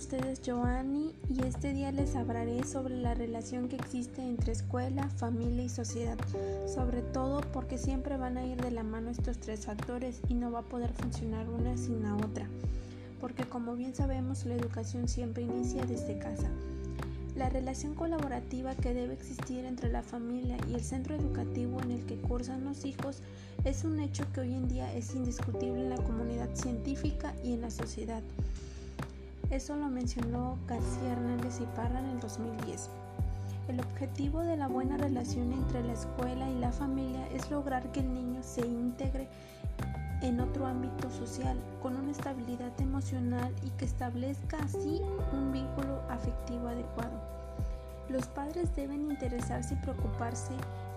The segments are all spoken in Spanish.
ustedes Joanny y este día les hablaré sobre la relación que existe entre escuela, familia y sociedad, sobre todo porque siempre van a ir de la mano estos tres factores y no va a poder funcionar una sin la otra, porque como bien sabemos la educación siempre inicia desde casa. La relación colaborativa que debe existir entre la familia y el centro educativo en el que cursan los hijos es un hecho que hoy en día es indiscutible en la comunidad científica y en la sociedad. Eso lo mencionó García Hernández y Parra en el 2010. El objetivo de la buena relación entre la escuela y la familia es lograr que el niño se integre en otro ámbito social con una estabilidad emocional y que establezca así un vínculo afectivo adecuado. Los padres deben interesarse y preocuparse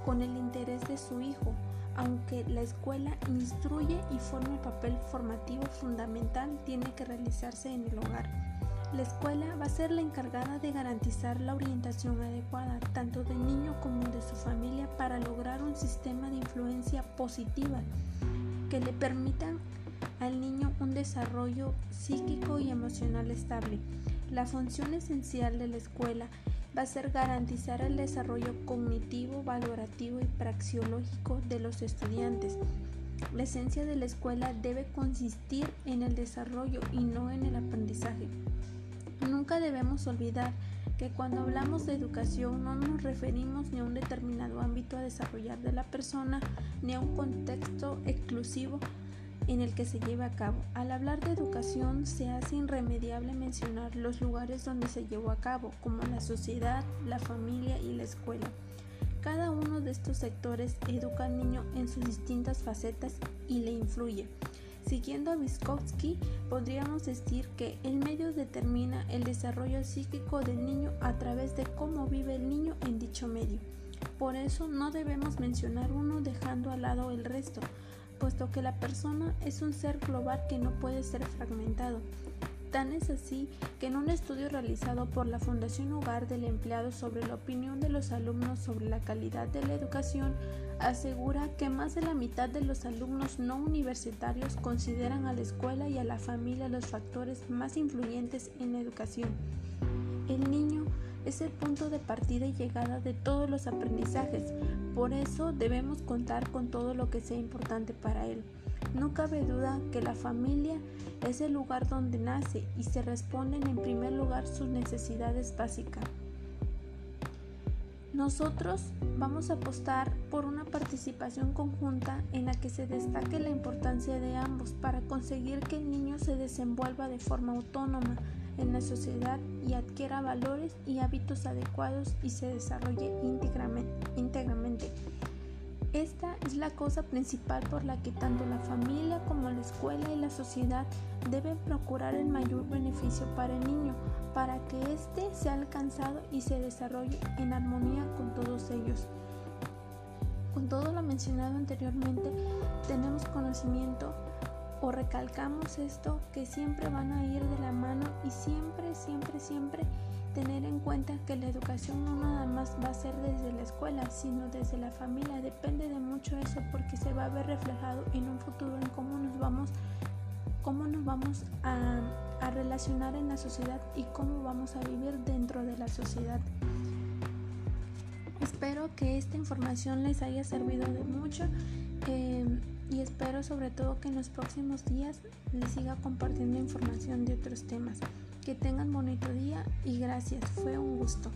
con el interés de su hijo, aunque la escuela instruye y forma el papel formativo fundamental, tiene que realizarse en el hogar. La escuela va a ser la encargada de garantizar la orientación adecuada tanto del niño como de su familia para lograr un sistema de influencia positiva que le permitan al niño un desarrollo psíquico y emocional estable. La función esencial de la escuela va a ser garantizar el desarrollo cognitivo, valorativo y praxiológico de los estudiantes. La esencia de la escuela debe consistir en el desarrollo y no en el aprendizaje. Nunca debemos olvidar que cuando hablamos de educación no nos referimos ni a un determinado ámbito a desarrollar de la persona ni a un contexto exclusivo en el que se lleva a cabo. Al hablar de educación se hace irremediable mencionar los lugares donde se llevó a cabo, como la sociedad, la familia y la escuela. Cada uno de estos sectores educa al niño en sus distintas facetas y le influye. Siguiendo a Vygotsky, podríamos decir que el medio determina el desarrollo psíquico del niño a través de cómo vive el niño en dicho medio. Por eso no debemos mencionar uno dejando al lado el resto, puesto que la persona es un ser global que no puede ser fragmentado. Tan es así que en un estudio realizado por la Fundación Hogar del Empleado sobre la opinión de los alumnos sobre la calidad de la educación, asegura que más de la mitad de los alumnos no universitarios consideran a la escuela y a la familia los factores más influyentes en la educación. El niño es el punto de partida y llegada de todos los aprendizajes, por eso debemos contar con todo lo que sea importante para él. No cabe duda que la familia es el lugar donde nace y se responden en primer lugar sus necesidades básicas. Nosotros vamos a apostar por una participación conjunta en la que se destaque la importancia de ambos para conseguir que el niño se desenvuelva de forma autónoma en la sociedad y adquiera valores y hábitos adecuados y se desarrolle íntegramente. La cosa principal por la que tanto la familia como la escuela y la sociedad deben procurar el mayor beneficio para el niño, para que éste sea alcanzado y se desarrolle en armonía con todos ellos. Con todo lo mencionado anteriormente, tenemos conocimiento o recalcamos esto que siempre van a ir de la mano y siempre, siempre, siempre tener en cuenta que la educación no nada más va a ser desde la escuela, sino desde la familia. Depende de mucho eso porque se va a ver reflejado en un futuro en cómo nos vamos, cómo nos vamos a, a relacionar en la sociedad y cómo vamos a vivir dentro de la sociedad. Espero que esta información les haya servido de mucho. Eh, y espero sobre todo que en los próximos días les siga compartiendo información de otros temas. Que tengan bonito día y gracias, fue un gusto.